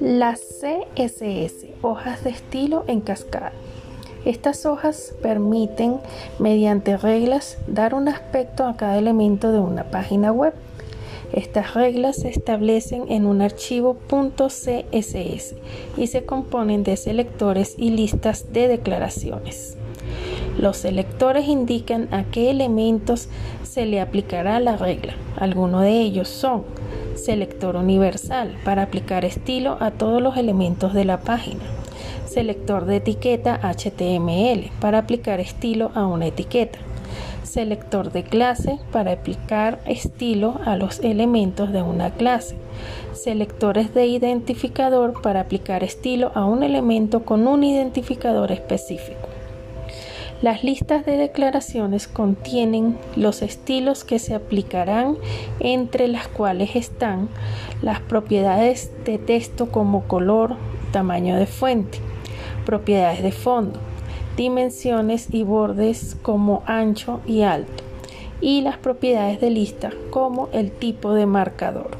Las CSS, hojas de estilo en cascada. Estas hojas permiten, mediante reglas, dar un aspecto a cada elemento de una página web. Estas reglas se establecen en un archivo .css y se componen de selectores y listas de declaraciones. Los selectores indican a qué elementos se le aplicará la regla. Algunos de ellos son selector universal para aplicar estilo a todos los elementos de la página. Selector de etiqueta HTML para aplicar estilo a una etiqueta selector de clase para aplicar estilo a los elementos de una clase, selectores de identificador para aplicar estilo a un elemento con un identificador específico. Las listas de declaraciones contienen los estilos que se aplicarán, entre las cuales están las propiedades de texto como color, tamaño de fuente, propiedades de fondo, dimensiones y bordes como ancho y alto y las propiedades de lista como el tipo de marcador.